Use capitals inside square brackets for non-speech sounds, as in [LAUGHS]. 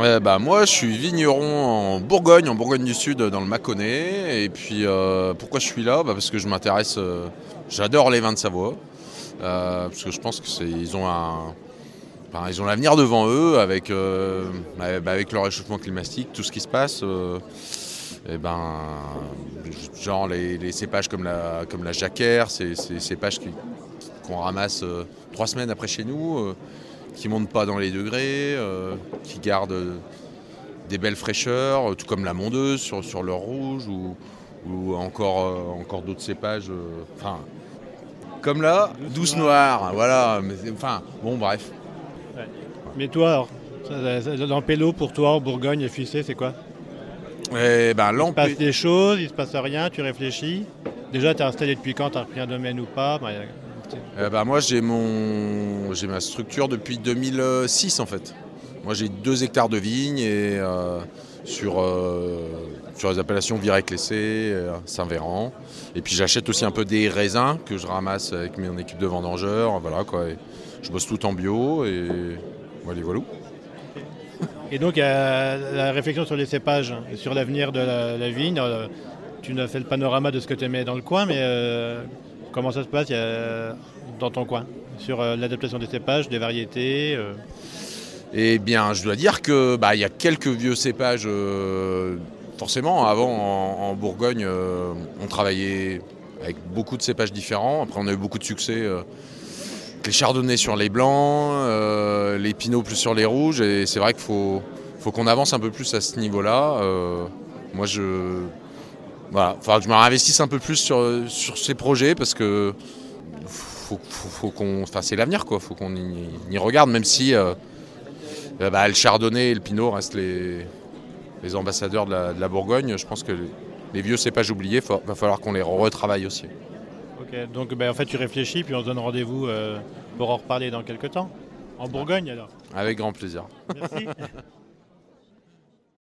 Bah, moi, je suis vigneron en Bourgogne, en Bourgogne du Sud, dans le Mâconnais. Et puis, euh, pourquoi je suis là? Bah, Parce que je m'intéresse. euh, J'adore les vins de Savoie. Euh, parce que je pense qu'ils ont un. ils ont l'avenir devant eux avec, bah, avec le réchauffement climatique, tout ce qui se passe. ben, genre les, cépages comme la, comme la jacquère, c'est cépages qu'on ramasse trois semaines après chez nous, qui montent pas dans les degrés, euh, qui gardent euh, des belles fraîcheurs, euh, tout comme la mondeuse sur, sur l'or rouge ou, ou encore, euh, encore d'autres cépages. Enfin, comme là, douce noire, voilà. Enfin, bon, bref. Mais toi, alors, Pélo, pour toi, en Bourgogne et Fuissé, c'est quoi? Et ben, Il se passe des choses, il se passe rien, tu réfléchis. Déjà, tu es installé depuis quand? Tu as repris un domaine ou pas? Euh, bah, moi, j'ai mon, j'ai ma structure depuis 2006 en fait. Moi, j'ai deux hectares de vignes et euh, sur, euh, sur les appellations Viré-Clessé, euh, Saint-Véran. Et puis, j'achète aussi un peu des raisins que je ramasse avec mon équipe de vendangeurs. Voilà quoi. Et je bosse tout en bio et voilà, voilà. Et donc, euh, la réflexion sur les cépages et sur l'avenir de la, la vigne, euh, tu nous as fait le panorama de ce que tu aimais dans le coin, mais euh, comment ça se passe dans ton coin Sur euh, l'adaptation des cépages, des variétés euh, Eh bien, je dois dire que bah, y a quelques vieux cépages. euh, forcément, avant en, Bourgogne, on travaillait avec beaucoup de cépages différents. Après, on a eu beaucoup de succès. avec les chardonnays sur les blancs, les pinots plus sur les rouges. Et c'est vrai qu'il faut, faut qu'on avance un peu plus à ce niveau-là. Moi, je. Voilà, il faudra que je me réinvestisse un peu plus sur, sur ces projets parce que faut, faut- faut qu'on. Enfin, c'est l'avenir, quoi. Faut qu'on y, y regarde, même si. euh, euh, bah, le Chardonnay et le Pinot restent les, les ambassadeurs de la, de la Bourgogne. Je pense que les, les vieux cépages oubliés, il va falloir qu'on les retravaille aussi. Ok, donc ben, en fait, tu réfléchis, puis on se donne rendez-vous euh, pour en reparler dans quelques temps. En Bourgogne, alors Avec grand plaisir. Merci. [LAUGHS]